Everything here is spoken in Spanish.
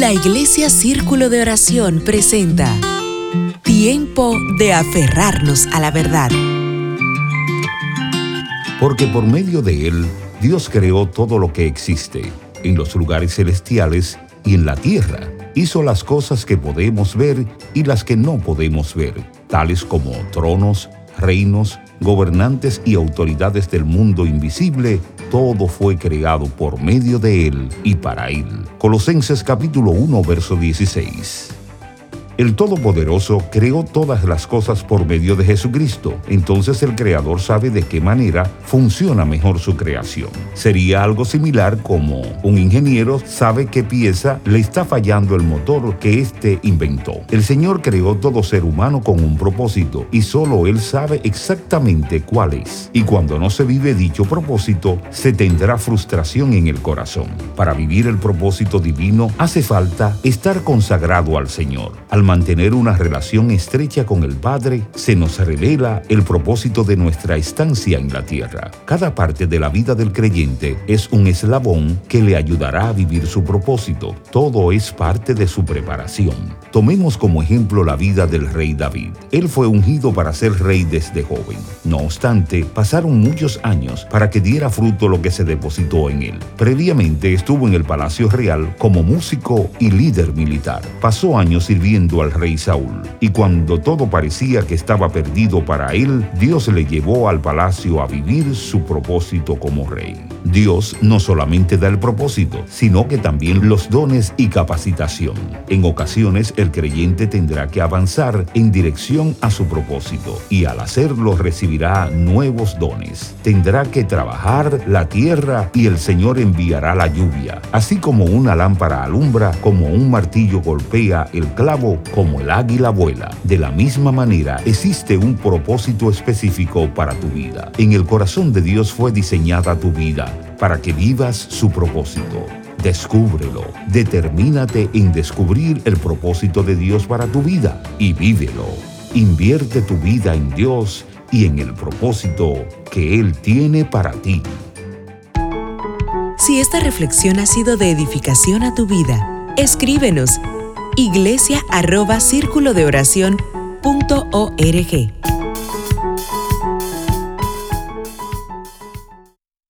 La Iglesia Círculo de Oración presenta Tiempo de aferrarnos a la verdad. Porque por medio de Él, Dios creó todo lo que existe, en los lugares celestiales y en la tierra. Hizo las cosas que podemos ver y las que no podemos ver, tales como tronos, reinos, gobernantes y autoridades del mundo invisible, todo fue creado por medio de Él y para Él. Colosenses capítulo 1, verso 16. El Todopoderoso creó todas las cosas por medio de Jesucristo. Entonces el Creador sabe de qué manera funciona mejor su creación. Sería algo similar como un ingeniero sabe qué pieza le está fallando el motor que éste inventó. El Señor creó todo ser humano con un propósito y solo Él sabe exactamente cuál es. Y cuando no se vive dicho propósito, se tendrá frustración en el corazón. Para vivir el propósito divino hace falta estar consagrado al Señor. Al mantener una relación estrecha con el Padre, se nos revela el propósito de nuestra estancia en la tierra. Cada parte de la vida del creyente es un eslabón que le ayudará a vivir su propósito. Todo es parte de su preparación. Tomemos como ejemplo la vida del rey David. Él fue ungido para ser rey desde joven. No obstante, pasaron muchos años para que diera fruto lo que se depositó en él. Previamente estuvo en el palacio real como músico y líder militar. Pasó años sirviendo al rey Saúl. Y cuando todo parecía que estaba perdido para él, Dios le llevó al palacio a vivir su propósito como rey. Dios no solamente da el propósito, sino que también los dones y capacitación. En ocasiones el creyente tendrá que avanzar en dirección a su propósito y al hacerlo recibirá nuevos dones. Tendrá que trabajar la tierra y el Señor enviará la lluvia. Así como una lámpara alumbra, como un martillo golpea el clavo, como el águila vuela. De la misma manera existe un propósito específico para tu vida. En el corazón de Dios fue diseñada tu vida para que vivas su propósito. Descúbrelo, determínate en descubrir el propósito de Dios para tu vida y vívelo. Invierte tu vida en Dios y en el propósito que Él tiene para ti. Si esta reflexión ha sido de edificación a tu vida, escríbenos iglesia arroba círculo de oración punto org.